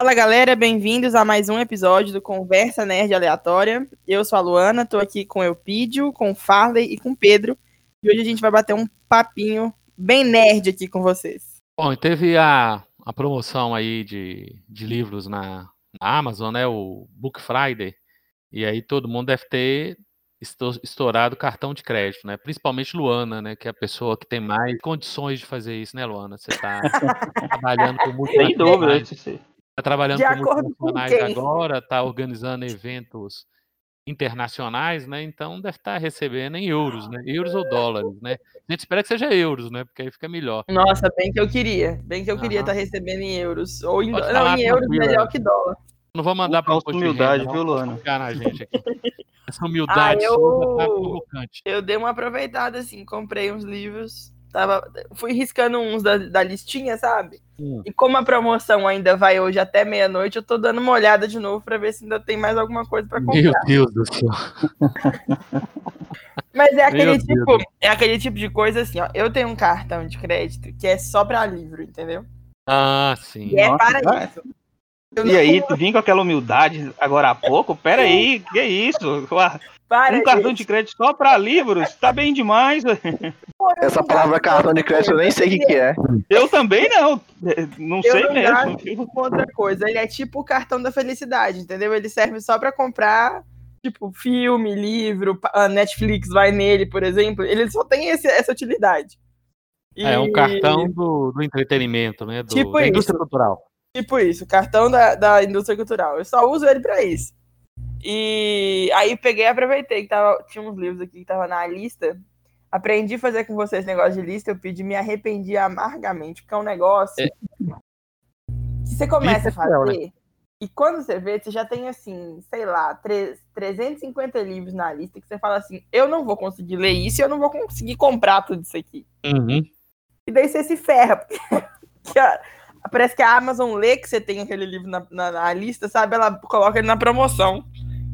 Fala galera, bem-vindos a mais um episódio do Conversa Nerd Aleatória. Eu sou a Luana, tô aqui com o Eupídio, com o Farley e com o Pedro. E hoje a gente vai bater um papinho bem nerd aqui com vocês. Bom, e teve a, a promoção aí de, de livros na, na Amazon, né? O Book Friday. E aí todo mundo deve ter esto- estourado cartão de crédito, né? Principalmente Luana, né? Que é a pessoa que tem mais condições de fazer isso, né, Luana? Você tá trabalhando com Sem multinacionais. dúvida. esse- Tá trabalhando De com com multinacionais quem? agora, tá organizando eventos internacionais, né? Então deve estar recebendo em euros, né? Euros ou dólares, né? A gente espera que seja euros, né? Porque aí fica melhor. Nossa, bem que eu queria. Bem que eu queria estar recebendo em euros. Ou em, não, em euros melhor que dólar. Não vou mandar para Falta humildade, viu, Luana? na gente aqui. Essa humildade Ah, sua tá eu- provocante. Eu dei uma aproveitada, assim, comprei uns livros. Tava, fui riscando uns da, da listinha, sabe? Hum. E como a promoção ainda vai hoje até meia-noite, eu tô dando uma olhada de novo pra ver se ainda tem mais alguma coisa pra comprar. Meu Deus do céu. Mas é aquele Meu tipo, é aquele tipo de coisa assim, ó. Eu tenho um cartão de crédito que é só pra livro, entendeu? Ah, sim. E é Nossa, para vai. isso. Eu E não- aí, tu vim com aquela humildade agora há pouco? Pera aí, que é isso? Para, Um cartão gente. de crédito só pra livros? Tá bem demais. Essa palavra cartão de crédito eu nem sei o que, que é. Eu também não. Não Eu sei não mesmo. outra coisa. Ele é tipo o cartão da felicidade, entendeu? Ele serve só pra comprar, tipo, filme, livro, a Netflix vai nele, por exemplo. Ele só tem esse- essa utilidade. É um E- cartão do, do entretenimento, né? Do, Tipo da isso. indústria cultural. Tipo isso, cartão da, da indústria cultural. Eu só uso ele pra isso. E aí peguei e aproveitei que tava, tinha uns livros aqui que tava na lista. Aprendi a fazer com vocês negócio de lista, eu pedi, me arrependi amargamente, porque é um negócio É. que você começa a é cruel, fazer e quando você vê, você já tem assim, sei lá, tre- 350 livros na lista que você fala assim, eu não vou conseguir ler isso e eu não vou conseguir comprar tudo isso aqui. Uhum. E daí você se ferra. porque- parece que a Amazon lê que você tem aquele livro na, na- na lista, sabe? Ela coloca ele na promoção.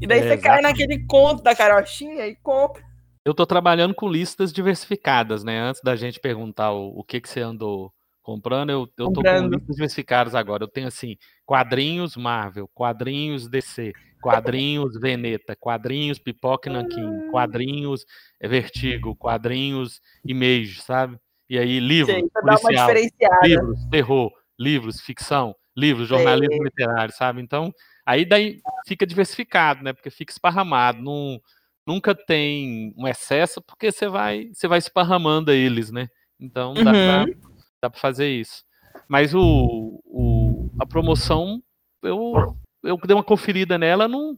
E daí É, você cai exatamente. naquele conto da carochinha e compra. Eu tô trabalhando com listas diversificadas, né? Antes da gente perguntar o, o que, que você andou comprando, eu, eu tô com Comprando. listas diversificadas agora. Eu tenho assim, quadrinhos Marvel, quadrinhos DC, quadrinhos Veneta, quadrinhos Pipoca e Nanquim, quadrinhos eh, Vertigo, quadrinhos Image, sabe? E aí, livro, uma policial, diferenciada. livros, terror, livros, ficção, livros, jornalismo literário, sabe? Então, aí daí fica diversificado, né? Porque fica esparramado, não, nunca tem um excesso, porque você vai, você vai esparramando eles, né? Então dá, pra, Uhum. dá pra fazer isso. Mas o, o, a promoção, eu, eu dei uma conferida nela, não,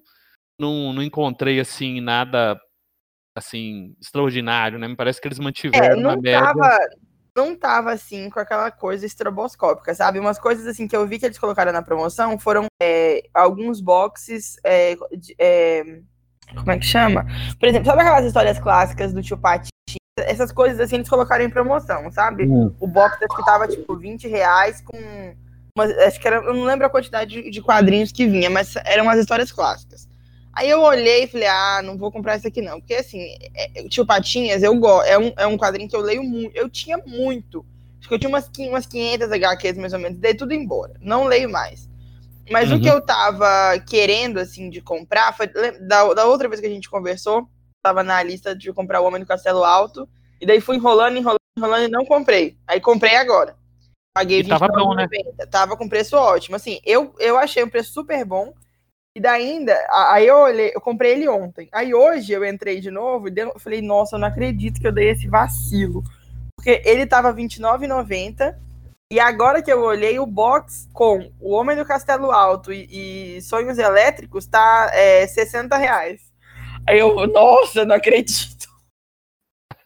não, não encontrei assim nada assim extraordinário, né? Me parece que eles É, mantiveram na não média. tava, não tava assim com aquela coisa estroboscópica, sabe? Umas coisas assim que eu vi que eles colocaram na promoção foram é, alguns boxes. é, de- é, como é que chama? Por exemplo, sabe aquelas histórias clássicas do tio Pati? Essas coisas assim eles colocaram em promoção, sabe? Hum. O box acho que tava tipo 20 reais com. umas- acho que era. Eu não lembro a quantidade de, de quadrinhos que vinha, mas eram as histórias clássicas. Aí eu olhei e falei, ah, não vou comprar isso aqui não. Porque assim, é, é, Tio Patinhas, eu gosto. É um, é um quadrinho que eu leio muito. Eu tinha muito. Acho que eu tinha umas, umas 500 HQs mais ou menos. Dei tudo embora. Não leio mais. Mas o Uhum. que eu tava querendo, assim, de comprar foi. Da, da outra vez que a gente conversou, tava na lista de comprar o Homem do Castelo Alto. E daí fui enrolando, enrolando, enrolando e não comprei. Aí comprei agora. Paguei E tava bom, né? 29,90. Tava com preço ótimo. Assim, eu, eu achei um preço super bom. E daí ainda, aí eu olhei, eu comprei ele ontem. Aí hoje eu entrei de novo e deu- falei, nossa, eu não acredito que eu dei esse vacilo. Porque ele tava R$29,90. E agora que eu olhei, o box com o Homem do Castelo Alto e, e Sonhos Elétricos tá é, 60 reais. Aí eu, nossa, não acredito.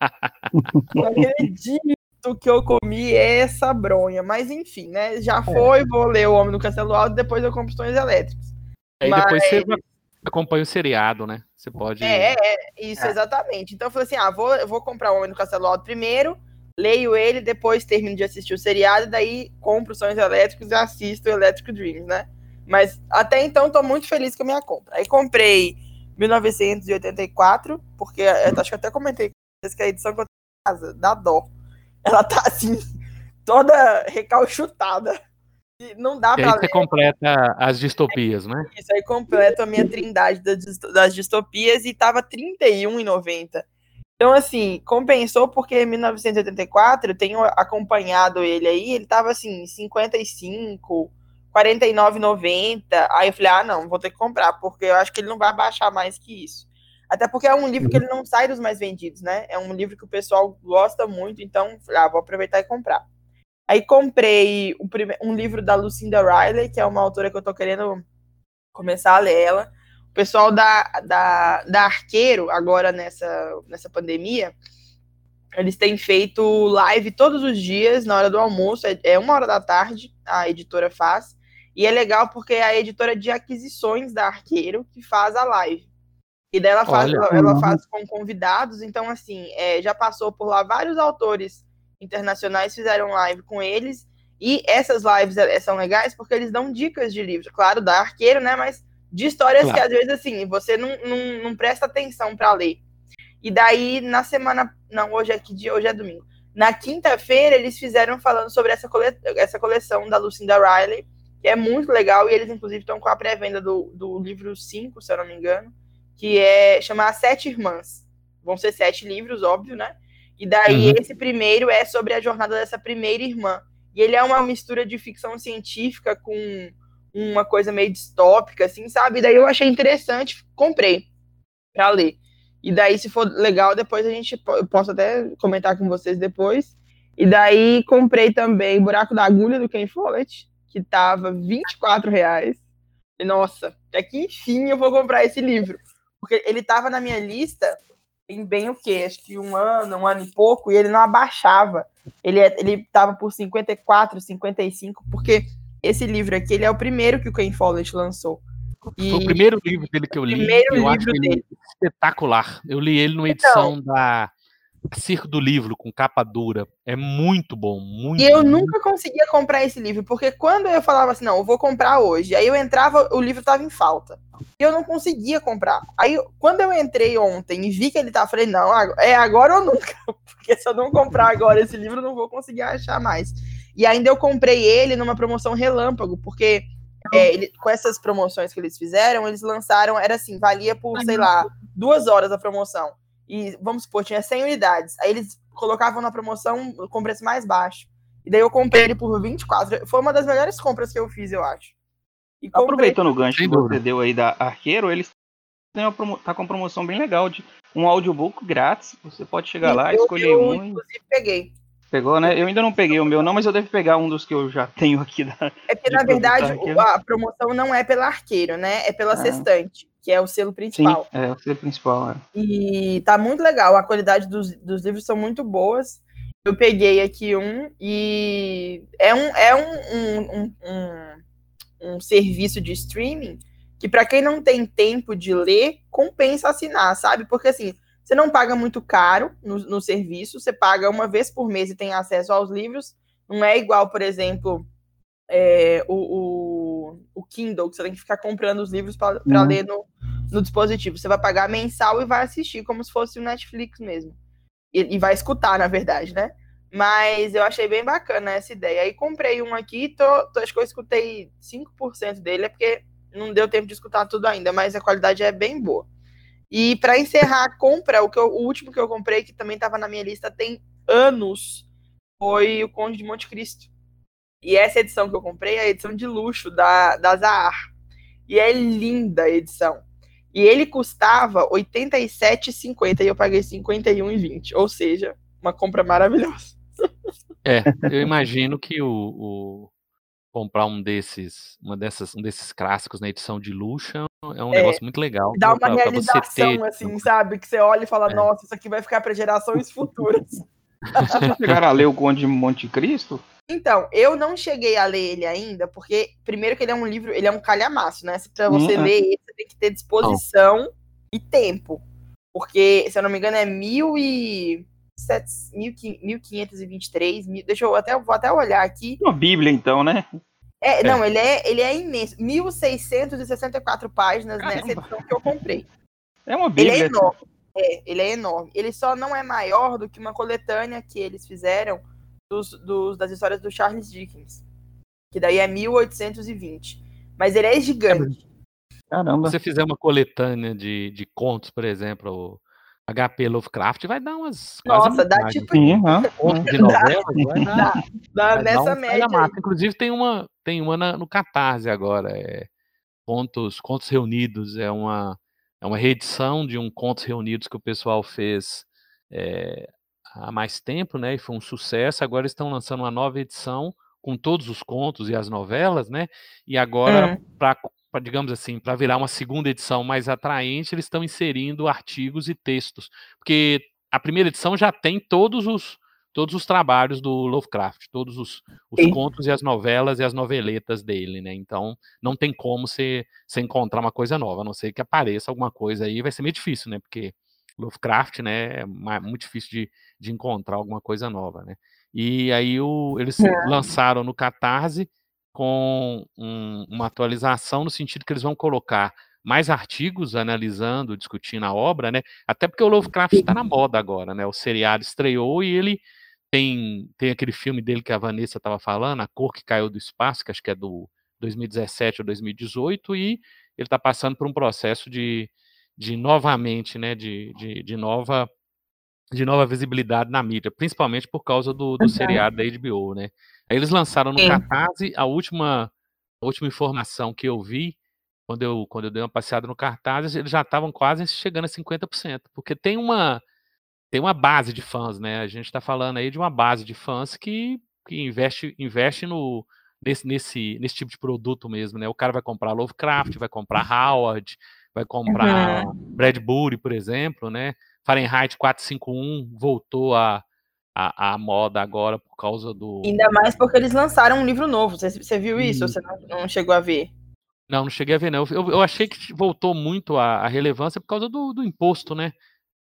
não acredito que eu comi essa bronha. Mas enfim, né? Já foi, vou ler o Homem do Castelo Alto, depois eu compro Sonhos Elétricos. Aí Mas- depois você acompanha o seriado, né? Você pode. É, é, isso, É. exatamente. Então eu falei assim: ah, vou, vou comprar o Homem do Castelo Alto primeiro, leio ele, depois termino de assistir o seriado, daí compro os Sonhos Elétricos e assisto o Electric Dreams, né? Mas até então tô muito feliz com a minha compra. Aí comprei 1984, porque eu acho que até comentei que a edição que eu tenho em casa dá dó. Ela tá assim, toda recalchutada. E Não dá E pra aí você completa as distopias, né? Isso aí completo a minha trindade das, dis- das distopias e tava R$ 31,90. Então, assim, compensou porque em 1984 eu tenho acompanhado ele aí, ele tava assim, 55, 49,90. Aí eu falei, ah, não, vou ter que comprar, porque eu acho que ele não vai baixar mais que isso. Até porque é um livro que ele não sai dos mais vendidos, né? É um livro que o pessoal gosta muito, então, ah, vou aproveitar e comprar. Aí comprei prime- um livro da Lucinda Riley, que é uma autora que eu tô querendo começar a ler ela. O pessoal da, da, da Arqueiro, agora nessa, nessa pandemia, eles têm feito live todos os dias, na hora do almoço, é, é uma hora da tarde, a editora faz. E é legal porque é a editora de aquisições da Arqueiro que faz a live. E daí ela faz, ela, ela faz com convidados, então assim, é, já passou por lá vários autores internacionais fizeram live com eles. E essas lives eh, são legais porque eles dão dicas de livros, claro, da arqueiro, né? Mas de histórias Claro. que às vezes assim, você não, não, não presta atenção para ler. E daí, na semana. Não, hoje é que dia? Hoje é domingo. Na quinta-feira, eles fizeram falando sobre essa, cole, essa coleção da Lucinda Riley, que é muito legal, e eles, inclusive, estão com a pré-venda do, do livro 5, se eu não me engano, que é chamar Sete Irmãs. Vão ser sete livros, óbvio, né? E daí, Uhum. esse primeiro é sobre a jornada dessa primeira irmã. E ele é uma mistura de ficção científica com uma coisa meio distópica, assim, sabe? E daí eu achei interessante, comprei pra ler. E daí, se for legal, depois a gente eu posso até comentar com vocês depois. E daí comprei também Buraco da Agulha do Ken Follett, que tava 24 reais. E, nossa, até que enfim eu vou comprar esse livro. Porque ele tava na minha lista em bem o quê? Acho que um ano, um ano e pouco, e ele não abaixava. Ele, é- ele tava por 54, 55, porque esse livro aqui, ele é o primeiro que o Ken Follett lançou. E- Foi o primeiro livro dele que eu li. Primeiro eu acho ele dele. espetacular. Eu li ele numa edição da Circo do Livro, com capa dura. É muito bom, muito E eu muito nunca conseguia comprar esse livro, porque quando eu falava assim, não, eu vou comprar hoje, aí eu entrava, o livro tava em falta. E eu não conseguia comprar. Aí, quando eu entrei ontem e vi que ele tava, falei, não, é agora ou nunca. Porque se eu não comprar agora esse livro, eu não vou conseguir achar mais. E ainda eu comprei ele numa promoção relâmpago, porque é, ele- com essas promoções que eles fizeram, eles lançaram, era assim, valia por, sei lá, duas horas a promoção. E vamos supor, tinha 100 unidades. Aí eles colocavam na promoção com preço mais baixo. E daí eu comprei ele por 24. Foi uma das melhores compras que eu fiz, eu acho. E comprei- Aproveitando o gancho Sem que você deu aí da Arqueiro, eles têm uma promo... tá com uma promoção bem legal de um audiobook grátis. Você pode chegar lá, eu- escolher eu, um. e- Inclusive, peguei. Pegou, né? Eu ainda não peguei o meu, não, mas eu devo pegar um dos que eu já tenho aqui. Da... É porque, na verdade, arqueiro. a promoção não é pela arqueiro, né? É pela Ah. sextante, que é o selo Sim, principal. é o ser principal. É. E tá muito legal. A qualidade dos, dos livros são muito boas. Eu peguei aqui um e é um, é um, um, um, um serviço de streaming que, para quem não tem tempo de ler, compensa assinar, sabe? Porque assim, você não paga muito caro no, no serviço, você paga uma vez por mês e tem acesso aos livros. Não é igual, por exemplo, é, o, o, o Kindle, que você tem que ficar comprando os livros para Uhum. ler no, no dispositivo. Você vai pagar mensal e vai assistir, como se fosse o Netflix mesmo. E, e vai escutar, na verdade, né? Mas eu achei bem bacana essa ideia. Aí comprei um aqui, tô, tô- acho que eu escutei 5% dele, é porque não deu tempo de escutar tudo ainda, mas a qualidade é bem boa. E para encerrar a compra, o, que eu- o último que eu comprei, que também estava na minha lista tem anos, foi o Conde de Monte Cristo. E essa edição que eu comprei é a edição de luxo da, da Zahar. E é linda a edição. E ele custava R$ 87,50 e eu paguei R$ 51,20. Ou seja, uma compra maravilhosa. É, eu imagino que o, o- comprar um desses, uma dessas, um desses clássicos na edição de luxo é um É, negócio muito legal. Dá uma pra- pra você realização, ter- assim, sabe? Que você olha e fala, É. nossa, isso aqui vai ficar para gerações futuras. Vocês chegaram a ler o Conde de Monte Cristo? Então, eu não cheguei a ler ele ainda, porque, primeiro, que ele é um livro, ele é um calhamaço, né? Pra você Hum, ler ele, você tem que ter disposição e tempo. Porque, se eu não me engano, é mil e... sete- mil quin- 1523, mil- deixa eu até, vou até olhar aqui. Uma Bíblia, então, né? É, não, ele é, ele é imenso. 1664 páginas nessa Caramba. edição que eu comprei. É uma Ele Bíblia. é enorme. É, ele é enorme. Ele só não é maior do que uma coletânea que eles fizeram dos, dos- das histórias do Charles Dickens. que daí é 1820. Mas ele é gigante. Caramba. Se você fizer uma coletânea de, de contos, por exemplo, HP Lovecraft, vai dar umas. quase Nossa, dá tipo Sim. Contos de novela, vai dar, dá, dá vai dar nessa um média. Inclusive, tem uma, tem uma na- no Catarse agora. É Contos, Contos Reunidos. É uma, é uma reedição de um Contos Reunidos que o pessoal fez é, há mais tempo, né? E foi um sucesso. Agora estão lançando uma nova edição com todos os contos e as novelas, né? E agora, Hum. para digamos assim, para virar uma segunda edição mais atraente, eles estão inserindo artigos e textos, porque a primeira edição já tem todos os todos os trabalhos do Lovecraft, todos os, os contos e as novelas e as noveletas dele, né? Então não tem como você, você encontrar uma coisa nova, a não ser que apareça alguma coisa aí, vai ser meio difícil, né? Porque Lovecraft, né, é muito difícil de, de encontrar alguma coisa nova, né? E aí o, eles É. lançaram no Catarse com um- uma atualização no sentido que eles vão colocar mais artigos analisando, discutindo a obra, né? Até porque o Lovecraft está na moda agora, né? O seriado estreou e ele tem, tem aquele filme dele que a Vanessa estava falando, A Cor que Caiu do Espaço, que acho que é do 2017 ou 2018, e ele está passando por um processo de, de novamente, né? De, de, de nova de nova visibilidade na mídia, principalmente por causa do, do Uhum. seriado da HBO, né? Aí eles lançaram no Sim. Catarse a última, a última informação que eu vi, quando eu, quando eu dei uma passeada no Cartaz, eles já estavam quase chegando a 50%, porque tem uma, tem uma base de fãs, né? A gente está falando aí de uma base de fãs que, que investe, investe no, nesse, nesse, nesse tipo de produto mesmo, né? O cara vai comprar Lovecraft, vai comprar Howard, vai comprar Bradbury, por exemplo, né? Fahrenheit 451 voltou a, a, a moda agora por causa do. Ainda mais porque eles lançaram um livro novo. Você, você viu isso ou Isso. você não, não chegou a ver? Não, não cheguei a ver, não. Eu, eu- achei que voltou muito a, a relevância por causa do, do imposto, né?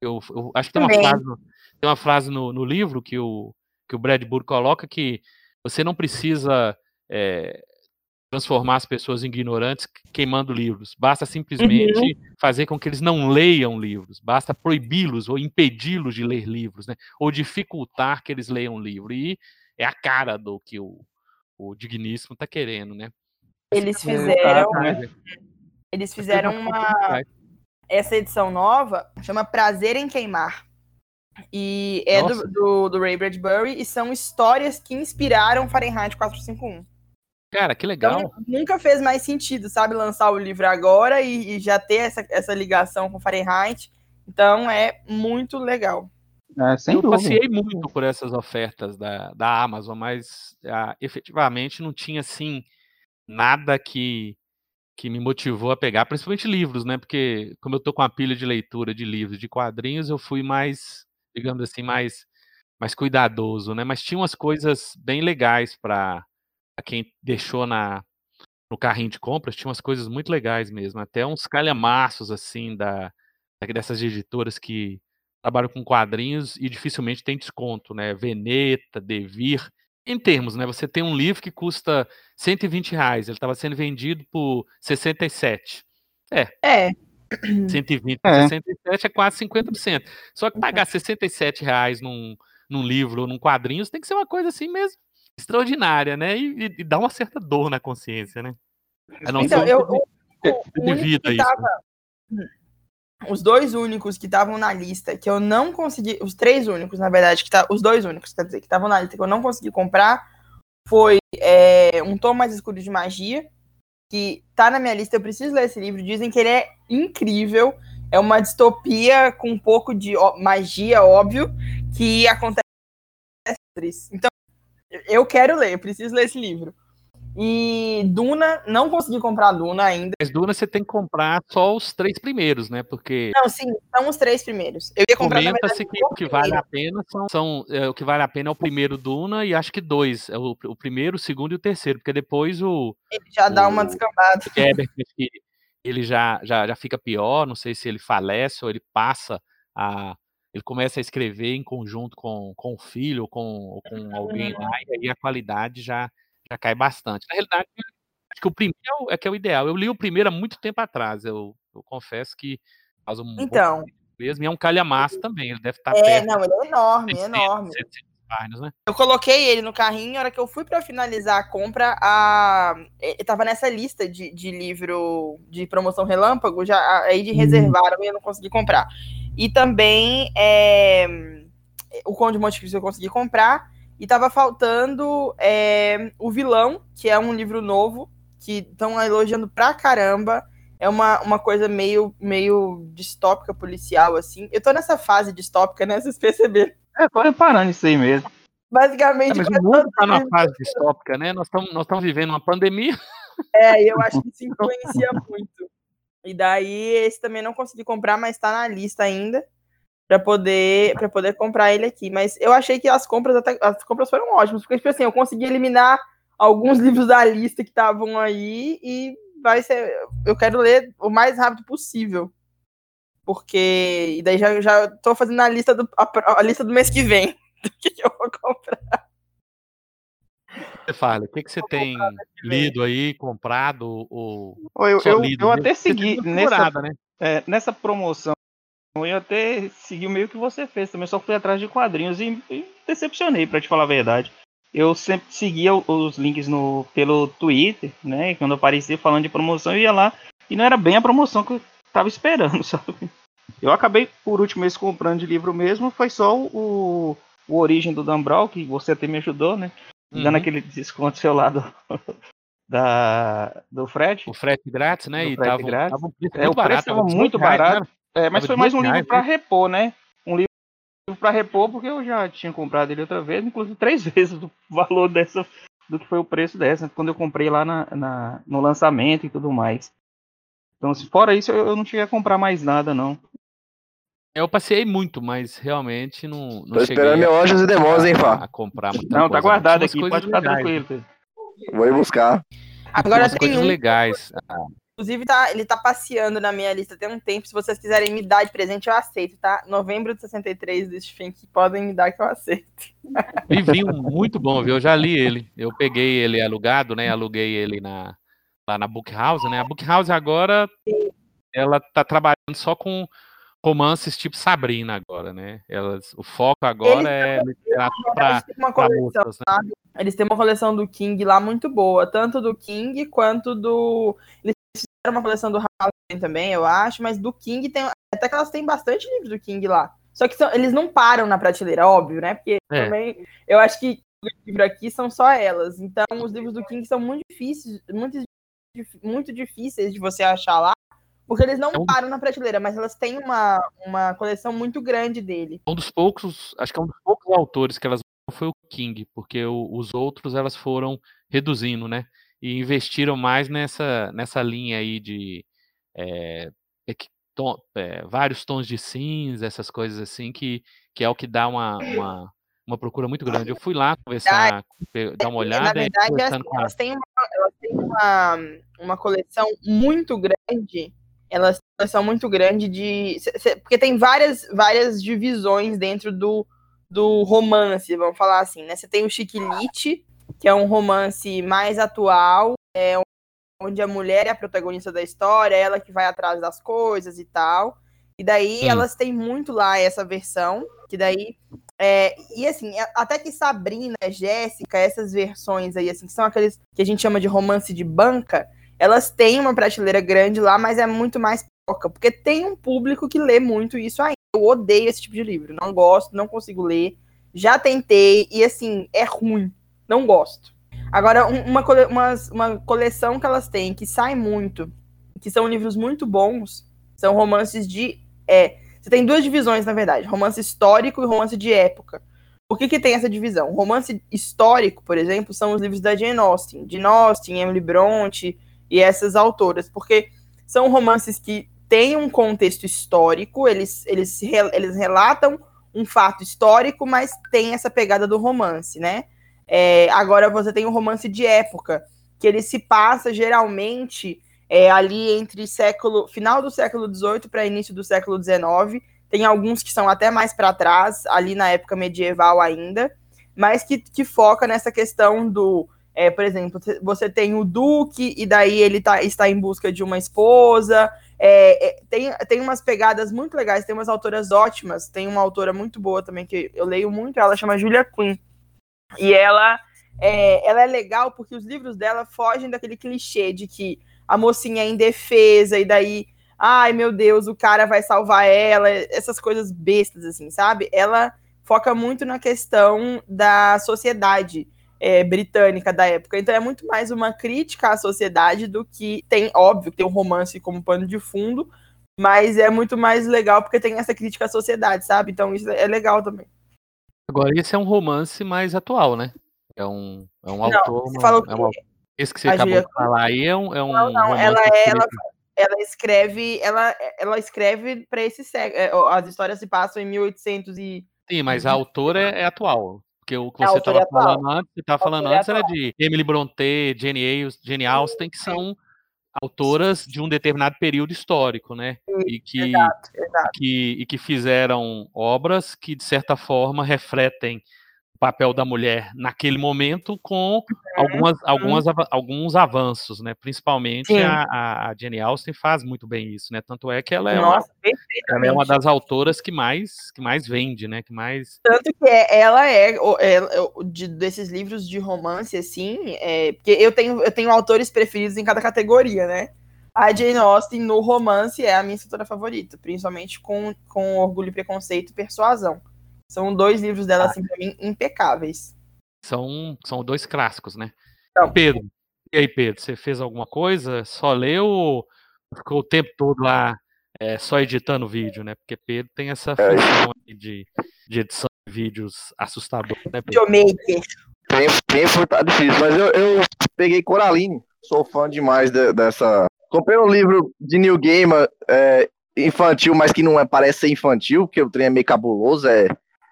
Eu, eu acho que tem uma Também. frase, no- tem uma frase no, no livro que o, que o Bradbury coloca que você não precisa é, transformar as pessoas em ignorantes queimando livros. Basta simplesmente fazer com que eles não leiam livros. Basta proibi-los ou impedi-los de ler livros, né? Ou dificultar que eles leiam livro. E é a cara do que o, o digníssimo está querendo, né? Eles É, fizeram, eles fizeram uma essa edição nova chama Prazer em Queimar. E é do, do, do Ray Bradbury e são histórias que inspiraram Fahrenheit 451. Cara, que legal. Então, nunca fez mais sentido, sabe, lançar o livro agora e, e já ter essa, essa ligação com Fahrenheit. Então é muito legal. É, sem eu dúvida. passei muito por essas ofertas da, da Amazon, mas ah, efetivamente não tinha assim nada que, que me motivou a pegar, principalmente livros, né? Porque como eu tô com a pilha de leitura de livros, de quadrinhos, eu fui mais, digamos assim, mais mais cuidadoso, né? Mas tinha umas coisas bem legais para quem deixou na no carrinho de compras, tinha umas coisas muito legais mesmo, até uns calhamaços assim da dessas editoras que trabalham com quadrinhos e dificilmente tem desconto, né? Veneta, Devir. Em termos, né? Você tem um livro que custa 120 reais, ele estava sendo vendido por 67. É, 120 por É. 67 é quase 50%. Só que pagar 67 reais num, num livro ou num quadrinho tem que ser uma coisa assim mesmo extraordinária, né? E, e- dá uma certa dor na consciência, né? A não então eu, você único divida que isso. tava- os dois únicos que estavam na lista que eu não consegui, os três únicos, na verdade, que tá, os dois únicos, quer dizer, que estavam na lista que eu não consegui comprar, foi é, Um Tom Mais Escuro de Magia, que tá na minha lista, eu preciso ler esse livro, dizem que ele é incrível, é uma distopia com um pouco de magia, óbvio, que acontece. Então, eu quero ler, eu preciso ler esse livro. E Duna, não consegui comprar Duna ainda. Mas Duna você tem que comprar só os três primeiros, né? Porque Não, sim, são os três primeiros. Eu ia comprar, comenta-se que o o que vale a pena são, são é, o que vale a pena é o primeiro Duna e acho que dois, é o, o primeiro, o segundo e o terceiro, porque depois o Ele já dá uma o- descambada. Herbert ele já, já já fica pior, não sei se ele falece ou ele passa a ele começa a escrever em conjunto com, com o filho ou com, com alguém lá, e aí a qualidade já, já cai bastante. Na realidade, acho que o primeiro é que é o ideal. Eu li o primeiro há muito tempo atrás, eu, eu confesso que faz um Então, mesmo, e é um calhamaço também, ele deve estar é, perto não, ele é enorme, é 600, enorme. 700 páginas, né? Eu coloquei ele no carrinho, na hora que eu fui pra finalizar a compra, a... ele tava nessa lista de, de livro de promoção relâmpago, já aí de reservaram e eu não consegui comprar. E também é, o Conde de Monte Cristo eu consegui comprar. E tava faltando é, O Vilão, que é um livro novo, que estão elogiando pra caramba. É uma, uma coisa meio, meio distópica policial, assim. Eu tô nessa fase distópica, né? Vocês perceberam? É, tô reparando isso aí mesmo. Basicamente. É, mas o mundo tá numa livro- fase distópica, né? Nós estamos nós estamos vivendo uma pandemia. É, e eu acho que isso influencia muito. E daí esse também não consegui comprar, mas tá na lista ainda para poder para poder comprar ele aqui. Mas eu achei que as compras até, as compras foram ótimas, porque tipo assim, eu consegui eliminar alguns livros da lista que estavam aí e vai ser eu quero ler o mais rápido possível. Porque e daí já já tô fazendo a lista do a, a lista do mês que vem do que, eu vou comprar. Você fala, o que, que você tem lido aí, comprado ou Eu, eu, lido? eu até segui nessa, né? é, nessa promoção. Eu até segui o meio que você fez também, só fui atrás de quadrinhos e, e decepcionei, pra te falar a verdade. Eu sempre seguia os links no, pelo Twitter, né? Quando aparecia falando de promoção, eu ia lá e não era bem a promoção que eu tava esperando, sabe? Eu acabei, por último mês, comprando de livro mesmo, foi só o, o Origem do Dan Brown, que você até me ajudou, né? Dando Uhum. aquele desconto seu lá do, da, do frete. O frete grátis, né? Do e frete tava, grátis. tava um É, o preço tava tava muito 18 reais, barato. né? É, mas foi mais um 18 livro pra né? repor, né? Um livro pra repor, porque eu já tinha comprado ele outra vez, inclusive três vezes o valor dessa, do que foi o preço dessa, quando eu comprei lá na, na- no lançamento e tudo mais. Então, se fora isso, eu, eu não cheguei a comprar mais nada, não. Eu passei muito, mas realmente não, não Tô cheguei esperando meu Anjos e Demônios, hein, a, Fá? a comprar muita Não, tá coisa, guardado Tinha umas aqui, coisas pode ficar legais, tranquilo. Pedro. Vou ir buscar. Agora tem coisas um legais. Inclusive, tá, ele tá passeando na minha lista tem um tempo. Se vocês quiserem me dar de presente, eu aceito, tá? Novembro de 63 do Stephen King, podem me dar que eu aceito. Livrinho muito bom, viu? Eu já li ele. Eu peguei ele alugado, né? Aluguei ele na, lá na Book House, né? A Book House agora ela tá trabalhando só com romances tipo Sabrina agora, né? Elas, o foco agora é literatura Eles têm uma pra coleção, moças, né? Eles têm uma coleção do King lá muito boa, tanto do King quanto do. Eles fizeram uma coleção do Halloween também, eu acho, mas do King tem. Até que elas têm bastante livros do King lá. Só que são- eles não param na prateleira, óbvio, né? Porque É. também. Eu acho que livro aqui são só elas. Então, os livros do King são muito difíceis, muito, muito difíceis de você achar lá. Porque eles não É um- param na prateleira, mas elas têm uma, uma coleção muito grande dele. Um dos poucos, acho que é um dos poucos autores que elas foi o King, porque o- os outros elas foram reduzindo, né? E investiram mais nessa, nessa linha aí de é, tom- é, vários tons de cinza, essas coisas assim, que, que é o que dá uma, uma, uma procura muito grande. Eu fui lá conversar, dar uma olhada na verdade, é assim, elas têm, uma, elas têm uma, uma coleção muito grande. Elas coleção muito grande de. porque tem várias, várias divisões dentro do, do romance, vamos falar assim, né? Você tem o Chiquilite, que é um romance mais atual, é onde a mulher é a protagonista da história, é ela que vai atrás das coisas e tal. E daí Sim. elas têm muito lá essa versão, que daí é, e assim, até que Sabrina, Jéssica, essas versões aí, assim, que são aqueles que a gente chama de romance de banca, elas têm uma prateleira grande lá, mas é muito mais pouca, porque tem um público que lê muito isso ainda. Eu odeio esse tipo de livro, não gosto, não consigo ler, já tentei, e assim, é ruim, não gosto. Agora, um- uma, cole- umas- uma coleção que elas têm, que sai muito, que são livros muito bons, são romances de. É, você tem duas divisões, na verdade: romance histórico e romance de época. Por que, que tem essa divisão? Romance histórico, por exemplo, são os livros da Jane Austen. Jane Austen, Emily Bronte e essas autoras. Porque são romances que têm um contexto histórico, eles, eles, eles relatam um fato histórico, mas tem essa pegada do romance, né? É, agora você tem o romance de época, que ele se passa geralmente é, ali entre século final do século XVIII para início do século XIX. Tem alguns que são até mais para trás, ali na época medieval ainda, mas que, que foca nessa questão do, é, por exemplo, você tem o Duque, e daí ele tá, está em busca de uma esposa, É, é, tem, tem umas pegadas muito legais, tem umas autoras ótimas. Tem uma autora muito boa também que eu leio muito, ela chama Julia Quinn. E ela é, ela é legal porque os livros dela fogem daquele clichê de que a mocinha é indefesa e daí, ai meu Deus, o cara vai salvar ela, essas coisas bestas, assim, sabe? Ela foca muito na questão da sociedade é, britânica da época. Então é muito mais uma crítica à sociedade do que tem, óbvio, tem um romance como pano de fundo, mas é muito mais legal porque tem essa crítica à sociedade, sabe? Então isso é legal também. Agora, esse é um romance mais atual, né? É um, é um Não, autor. você falou é esse que você acabou Julia de falar aí é um. É um Não, não, ela é- ela- ela escreve, ela, ela escreve para esse século. As histórias se passam em 1800 e Sim, mas a autora é, é atual. Porque o que A você estava é falando antes, você tava falando é antes era de Emily Brontë, Jane Jane Austen, que são autoras de um determinado período histórico, né? E que, exato, exato. que, e que fizeram obras que, de certa forma, refletem papel da mulher naquele momento com Uhum. algumas, algumas, alguns avanços, né? Principalmente Sim. a, a, Jane Austen faz muito bem isso, né? Tanto é que ela é, uma, Nossa, ela é uma das autoras que mais, que mais vende, né? Que mais Tanto que é- ela é, é- o- de- desses livros de romance, assim, é, porque eu tenho, eu tenho autores preferidos em cada categoria, né? A Jane Austen no romance é a minha escritora favorita, principalmente com, com Orgulho e Preconceito e Persuasão. São dois livros dela, Ah. assim, pra mim, impecáveis. são, são dois clássicos, né? Então. Pedro, e aí, Pedro, você fez alguma coisa? Só leu ou ficou o tempo todo lá é, só editando vídeo, né? Porque Pedro tem essa função aí de, de edição de vídeos assustador, né, Pedro? Videomaker. Tem, tem foi tá difícil, mas eu, eu peguei Coraline. Sou fã demais de- dessa. Comprei um livro de New Gamer é, infantil, mas que não é, parece ser infantil, porque o trem é meio cabuloso, é,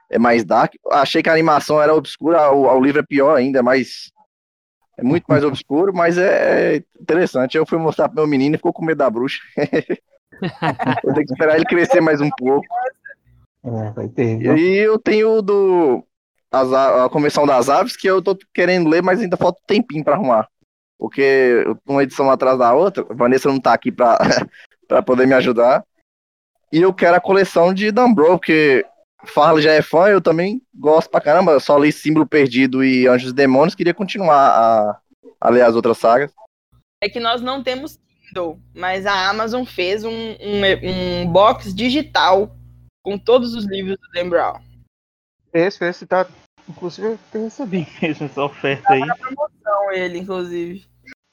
é mais dark. Achei que a animação era obscura, o, livro é pior ainda, é mais. É muito mais obscuro, mas é interessante. Eu fui mostrar pro meu menino e ficou com medo da bruxa. Vou ter que esperar ele crescer mais um pouco. É, vai ter. E aí eu tenho do as a, Convenção das Aves, que eu tô querendo ler, mas ainda falta um tempinho pra arrumar. Porque uma edição atrás da outra, a Vanessa não tá aqui pra poder me ajudar. E eu quero a coleção de Dumbro, porque Farley já é fã, eu também gosto pra caramba. Eu só li Símbolo Perdido e Anjos e Demônios, queria continuar a, a ler as outras sagas. É que nós não temos Kindle, mas a Amazon fez um, um, um box digital com todos os livros do Dan Brown. Esse, esse tá. Inclusive, eu recebi mesmo essa oferta aí. Não, ele, inclusive.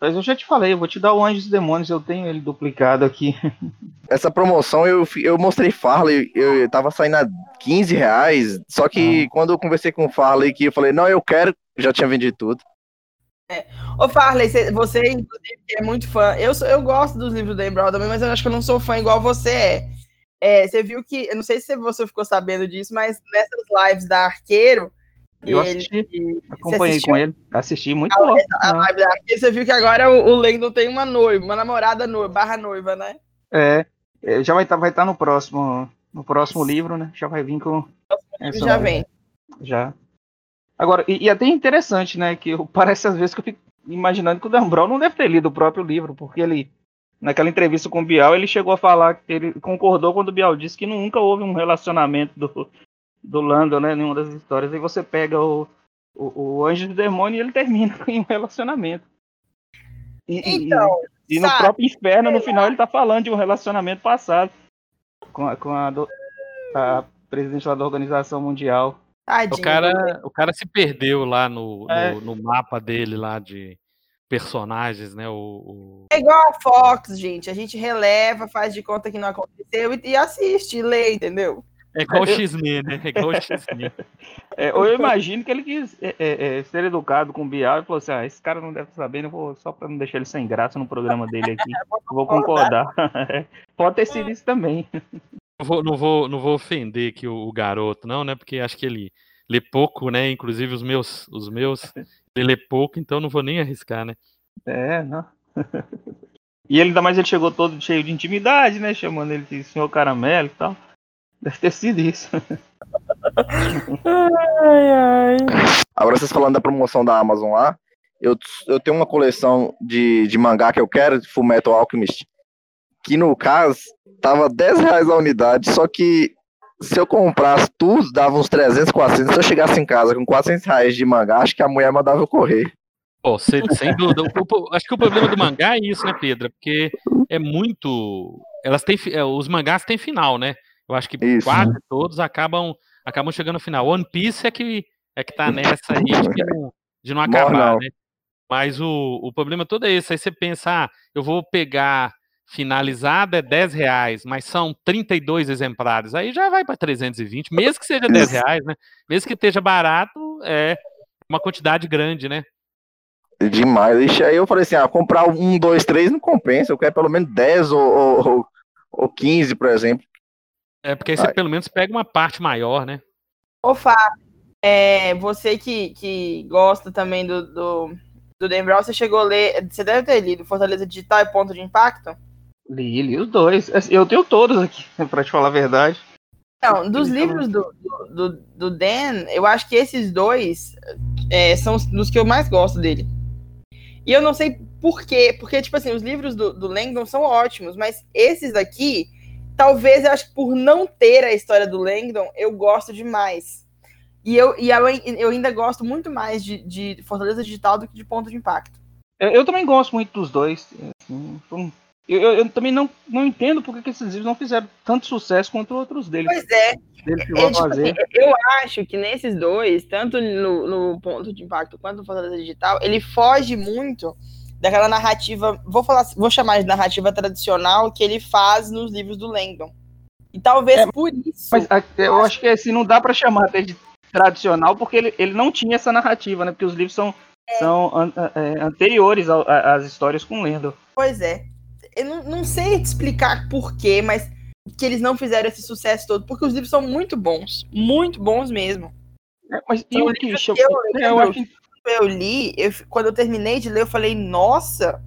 Mas eu já te falei, eu vou te dar o Anjos e Demônios, eu tenho ele duplicado aqui. Essa promoção eu, eu mostrei Farley, eu, eu tava saindo a 15 reais, só que quando eu conversei com o Farley que eu falei, não, eu quero, já tinha vendido tudo. Ô, Farley, cê- você, inclusive, que é muito fã. Eu, sou- eu gosto dos livros Dan Brown também, mas eu acho que eu não sou fã igual você é. É, Você viu que, eu não sei se você ficou sabendo disso, mas nessas lives da Arqueiro, Eu assisti, acompanhei com ele. Assisti muito a, bom. a live da Arqueiro, você viu que agora o, o tem uma noiva, uma namorada noiva, barra noiva, né? É, é, já vai estar vai tá no próximo no próximo livro, né? Já vai vir com essa já nova- vem. Já. Agora, e, e até interessante, né? Que eu- parece às vezes que eu fico imaginando que o Dan Brown não deve ter lido o próprio livro, porque ele, naquela entrevista com o Bial, ele chegou a falar que ele concordou quando o Bial disse que nunca houve um relacionamento do, do Landon, né? Nenhuma das histórias. Aí você pega o, o, o Anjo do Demônio e ele termina em um relacionamento. E, e- Então, e no sabe? próprio inferno, no final, ele tá falando de um relacionamento passado com a, com a, do- a presidente lá da Organização Mundial. tadinho. O cara, o cara se perdeu lá no, É. no, no mapa dele lá de personagens, né? O, o- É igual a Fox, gente. A gente releva, faz de conta que não aconteceu e, e assiste, e lê, entendeu? É igual o X-Men, né? É igual o X-Men. É, ou eu imagino que ele quis é, é, é, ser educado com o Bial e falou assim: ah, esse cara não deve saber, vou, só pra não deixar ele sem graça no programa dele aqui. vou concordar. Pode ter sido isso também. Não vou, não vou, não vou ofender aqui o, o garoto, não, né? Porque acho que ele lê pouco, né? Inclusive os meus, os meus, ele lê pouco, então não vou nem arriscar, né? É, não. E ele, ainda mais, ele chegou todo cheio de intimidade, né? Chamando ele de senhor caramelo e tal. Deve ter sido isso. Ai, ai. Agora vocês falando da promoção da Amazon lá, eu, eu tenho uma coleção de, de mangá que eu quero, de Fullmetal Alchemist. que no caso tava 10 reais a unidade, só que se eu comprasse tudo, dava uns 300, 400. Se eu chegasse em casa com 400 reais de mangá, acho que a mulher mandava eu correr. Pô, sem, sem dúvida. O- o- acho que o problema do mangá é isso, né, Pedro? Porque é muito. Elas têm. é, Os mangás têm final, né? Eu acho que Isso. quase todos acabam, acabam chegando no final. One Piece é que, é que tá nessa aí de, não, de não acabar, né? Mas o, o problema todo é esse. Aí você pensa, ah, eu vou pegar finalizada é 10 reais, mas são 32 exemplares. Aí já vai para 320, mesmo que seja 10 reais, né? Mesmo que esteja barato, é uma quantidade grande, né? Demais. Ixi, aí eu falei assim: ah, comprar um, dois, três não compensa. Eu quero pelo menos 10 ou, ou, ou- ou 15, por exemplo. É, porque aí você pelo menos pega uma parte maior, né? Ô, Fá, é, você que, que gosta também do, do, do Dan Brown, você chegou a ler. Você deve ter lido Fortaleza Digital e Ponto de Impacto? Li, li os dois. Assim, Eu tenho todos aqui, pra te falar a verdade. Não, dos Então- livros do, do, do, do Dan, eu acho que esses dois é, são os dos que eu mais gosto dele. E eu não sei por quê, porque, tipo assim, os livros do, do Langdon são ótimos, mas esses daqui, talvez eu acho que por não ter a história do Langdon, eu gosto demais. E eu, e eu, eu ainda gosto muito mais de, de Fortaleza Digital do que de Ponto de Impacto. Eu, eu também gosto muito dos dois. assim, eu, eu- também não, não entendo porque que esses livros não fizeram tanto sucesso quanto outros deles. Pois é, É, a tipo assim, eu acho que nesses dois, tanto no, no ponto de impacto quanto no Fortaleza Digital, ele foge muito daquela narrativa, vou falar, vou chamar de narrativa tradicional que ele faz nos livros do Langdon. E talvez É, por isso. Mas a- eu acho que assim, não dá pra chamar até de tradicional, porque ele, ele não tinha essa narrativa, né? Porque os livros são, são an- é, anteriores ao- a- às histórias com Lendo. Pois é. Eu não, não sei te explicar por quê, mas que eles não fizeram esse sucesso todo, porque os livros são muito bons, muito bons mesmo. É, Mas e o que que eu é, eu acho que- eu li, eu- quando eu terminei de ler, eu falei, nossa,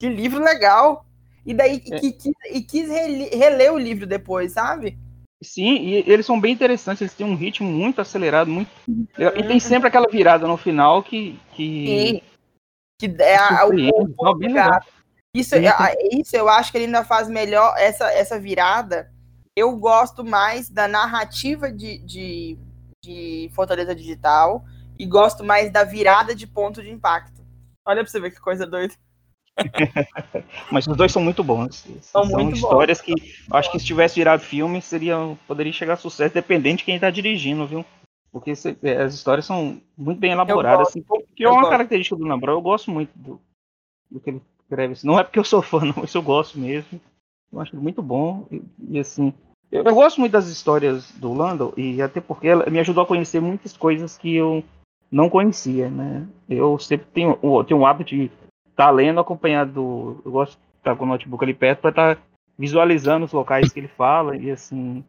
que livro legal. E daí É. que, quis- e quis rele- reler o livro depois, sabe? Sim, e eles são bem interessantes, eles têm um ritmo muito acelerado, muito. E tem sempre aquela virada no final que. que... E que é a- o, o- legal. isso, Sim, é- isso eu acho que ele ainda faz melhor essa, essa virada. Eu gosto mais da narrativa de, de, de Fortaleza Digital e gosto mais da virada de ponto de impacto. Olha pra você ver que coisa doida. Mas os dois são muito bons. São São, muito histórias que eu acho que se tivesse virado filme, seria, poderia chegar a sucesso, dependente de quem tá dirigindo, viu? Porque cê- é, as histórias são muito bem elaboradas, assim, que é uma gosto. característica do Lambrou. Eu gosto muito do, do que ele escreve. assim. Não é porque eu sou fã, não, mas eu gosto mesmo. Eu acho muito bom. E, e, assim, eu, eu gosto muito das histórias do Lando, e até porque ela me ajudou a conhecer muitas coisas que eu não conhecia, né? Eu sempre tenho, o- tenho o hábito de estar lendo acompanhado do. Eu gosto de estar com o notebook ali perto para estar visualizando os locais que ele fala e assim.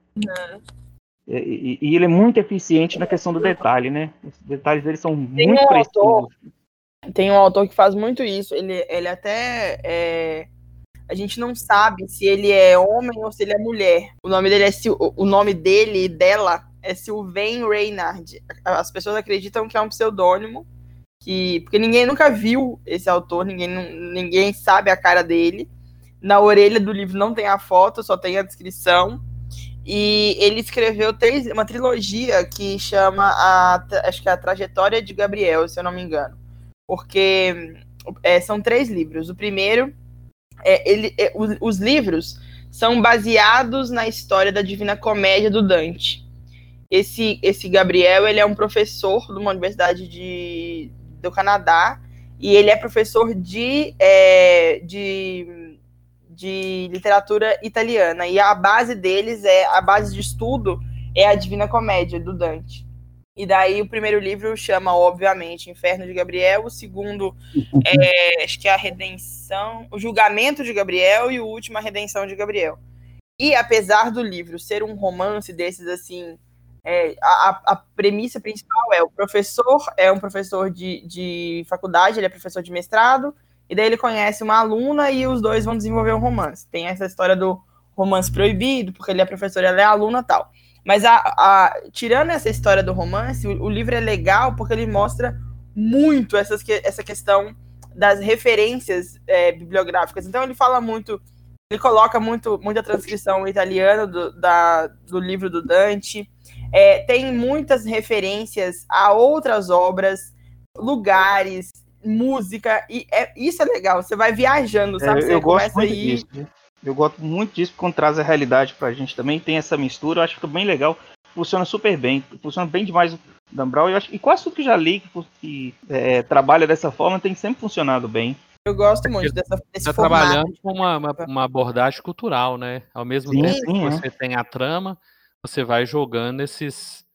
E, e- e ele é muito eficiente na questão do detalhe, né? Os detalhes dele são Tem muito um precisos. autor- Tem um autor que faz muito isso. Ele, ele até. é, A gente não sabe se ele é homem ou se ele é mulher. O nome dele é o nome dele e dela é Sylvain Reynard. As pessoas acreditam que é um pseudônimo, que porque ninguém nunca viu esse autor, ninguém, ninguém sabe a cara dele. Na orelha do livro não tem a foto, só tem a descrição. E ele escreveu três, uma trilogia que chama a, acho que é a Trajetória de Gabriel, se eu não me engano. Porque é, são três livros. O primeiro, é, ele, é, os, os livros são baseados na história da Divina Comédia do Dante. Esse, esse Gabriel, ele é um professor de uma universidade de, do Canadá e ele é professor de, é, de, de literatura italiana. E a base deles é a base de estudo é a Divina Comédia do Dante. E daí o primeiro livro chama, obviamente, Inferno de Gabriel, o segundo é, acho que é a Redenção, o Julgamento de Gabriel e o último a Redenção de Gabriel. E apesar do livro ser um romance desses assim, é, a, a premissa principal é o professor é um professor de, de faculdade, ele é professor de mestrado, e daí ele conhece uma aluna e os dois vão desenvolver um romance. Tem essa história do romance proibido, porque ele é professor e ela é aluna tal. Mas a, a, tirando essa história do romance, o, o, livro é legal porque ele mostra muito essas, essa questão das referências é, bibliográficas. Então ele fala muito Ele coloca muito, muita transcrição italiana do, da, do livro do Dante. É, tem muitas referências a outras obras, lugares, música, e é, isso é legal. Você vai viajando, sabe? É, você eu gosto muito aí... disso. né? Eu gosto muito disso quando traz a realidade pra gente também. Tem essa mistura, eu acho que fica bem legal. Funciona super bem. Funciona bem demais o Dan Brown. Eu acho, e quase tudo que já li que, que é, trabalha dessa forma tem sempre funcionado bem. Eu gosto muito dessa, desse Está formato. trabalhando com uma, uma, uma abordagem cultural, né? Ao mesmo Sim, tempo sim, que é. você tem a trama, você vai jogando esses,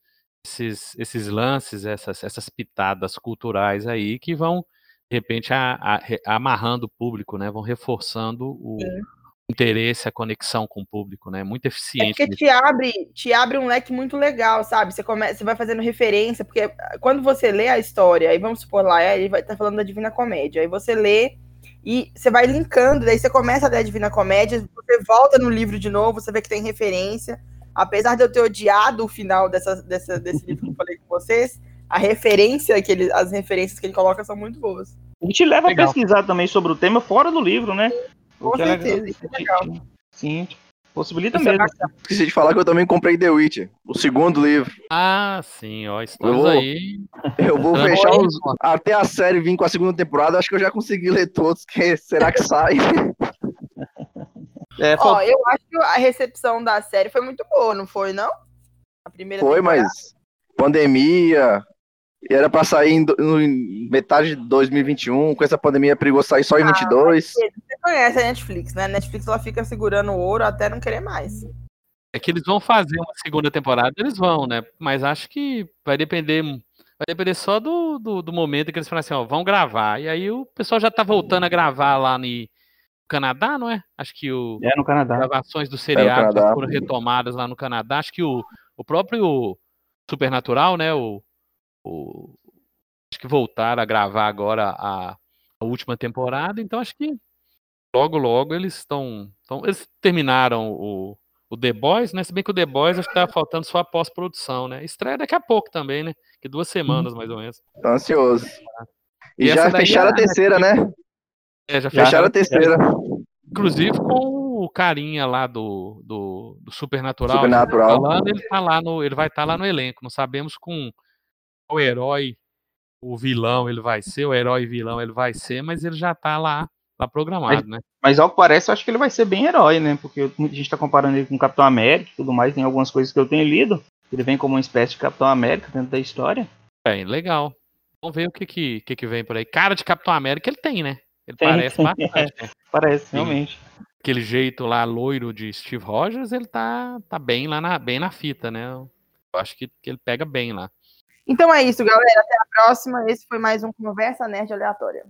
esses, esses lances, essas, essas pitadas culturais aí que vão, de repente, a- a- amarrando o público, né? Vão reforçando o Sim. interesse, a conexão com o público, né? Muito É eficiente. porque nisso. te abre, te abre um leque muito legal, sabe? Você, come, você vai fazendo referência, porque quando você lê a história, aí vamos supor lá, ele vai estar falando da Divina Comédia, aí você lê e você vai linkando, daí você começa a ler a Divina Comédia, você volta no livro de novo, você vê que tem referência. Apesar de eu ter odiado o final dessa, dessa, desse livro que eu falei com vocês, a referência que ele, as referências que ele coloca são muito boas. E te leva Legal. a pesquisar também sobre o tema fora do livro, né? Com é legal. certeza, isso é legal. Sim, possibilita Isso é mesmo. Esqueci de falar que eu também comprei The Witcher, o segundo livro. Ah, sim, ó. Estamos vou- aí. Eu vou fechar os. Até a série vir com a segunda temporada, acho que eu já consegui ler todos, que será que sai? É, Ó, falta- eu acho que a recepção da série foi muito boa, não foi, não? A primeira Foi, temporada. mas pandemia. e Era pra sair em, em metade de 2021, com essa pandemia perigou sair só em Ah, 22. Você conhece a Netflix, né? A Netflix ela fica segurando o ouro até não querer mais. É que eles vão fazer uma segunda temporada, eles vão, né? Mas acho que vai depender. Vai depender só do, do, do momento que eles falam assim, ó, vão gravar. E aí o pessoal já tá voltando a gravar lá no Canadá, não é? Acho que o, é no Canadá. gravações do seriado Canadá. foram retomadas lá no Canadá. Acho que o, o próprio Supernatural, né? O, o- acho que voltaram a gravar agora a, a última temporada. Então acho que logo, logo eles estão. estão- Eles terminaram o, o The Boys, né? Se bem que o The Boys acho que tá faltando só a pós-produção, né? Estreia daqui a pouco também, né? Que duas semanas mais ou menos. Tô ansioso. E, E já daí fecharam é a terceira, né? É, já. Fecharam a terceira. Inclusive com o carinha lá do, do, do Supernatural. Supernatural. Falando, ele tá lá no, ele vai estar lá no elenco. Não sabemos com o herói, o vilão ele vai ser, o herói vilão ele vai ser, mas ele já tá lá, lá programado, né? Mas ao que parece, eu acho que ele vai ser bem herói, né? Porque a gente tá comparando ele com o Capitão América e tudo mais. Tem algumas coisas que eu tenho lido. Ele vem como uma espécie de Capitão América dentro da história. Bem, legal. Vamos ver o que que, que que vem por aí. Cara de Capitão América ele tem, né? Ele Tem, parece tem. bastante, né? Parece, Sim. realmente. Aquele jeito lá loiro de Steve Rogers, ele tá, tá bem lá na, bem na fita, né? Eu acho que, que ele pega bem lá. Então é isso, galera. Até a próxima. Esse foi mais um Conversa Nerd Aleatória.